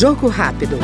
Jogo rápido.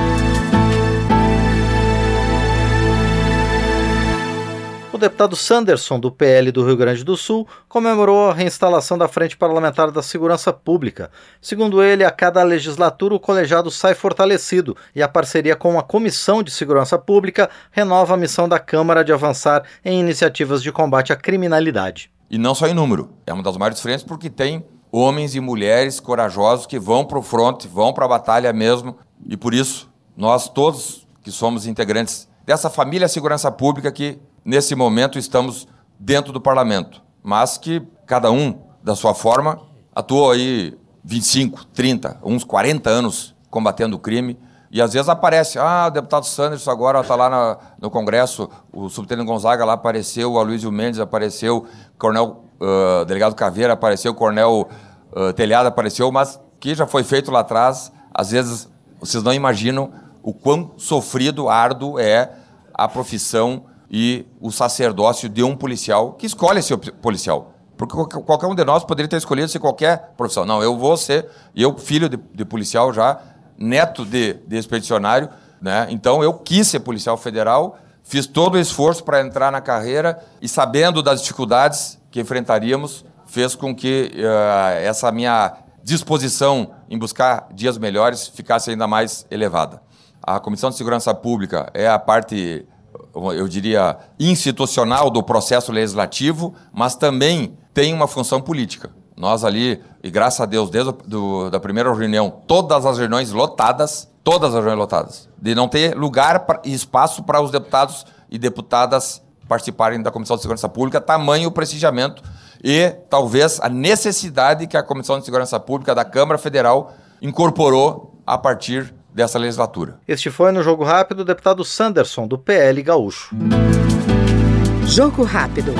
O deputado Sanderson, do PL do Rio Grande do Sul, comemorou a reinstalação da Frente Parlamentar da Segurança Pública. Segundo ele, a cada legislatura o colegiado sai fortalecido e a parceria com a Comissão de Segurança Pública renova a missão da Câmara de avançar em iniciativas de combate à criminalidade. E não só em número, é uma das maiores frentes porque tem homens e mulheres corajosos que vão para o fronte, vão para a batalha mesmo, e por isso nós todos que somos integrantes dessa família Segurança Pública que nesse momento estamos dentro do parlamento, mas que cada um, da sua forma, atuou aí 25, 30, uns 40 anos combatendo o crime. E às vezes aparece, ah, o deputado Sanders agora está lá na, no Congresso, o subtenente Gonzaga lá apareceu, o Aloysio Mendes apareceu, o coronel, uh, delegado Caveira apareceu, o coronel uh, apareceu, mas que já foi feito lá atrás, às vezes vocês não imaginam o quão sofrido, árduo é a profissão e o sacerdócio de um policial que escolhe ser policial. Porque qualquer um de nós poderia ter escolhido ser qualquer profissão. Não, eu vou ser, eu, filho de, de policial já, neto de, de expedicionário, né? então eu quis ser policial federal, fiz todo o esforço para entrar na carreira e, sabendo das dificuldades que enfrentaríamos, fez com que uh, essa minha disposição em buscar dias melhores ficasse ainda mais elevada. A Comissão de Segurança Pública é a parte eu diria, institucional do processo legislativo, mas também tem uma função política. Nós ali, e graças a Deus, desde do, da primeira reunião, todas as reuniões lotadas, todas as reuniões lotadas, de não ter lugar e espaço para os deputados e deputadas participarem da Comissão de Segurança Pública, tamanho o prestigiamento e talvez a necessidade que a Comissão de Segurança Pública da Câmara Federal incorporou a partir dessa legislatura. Este foi no Jogo Rápido o deputado Sanderson, do PL Gaúcho. Jogo Rápido.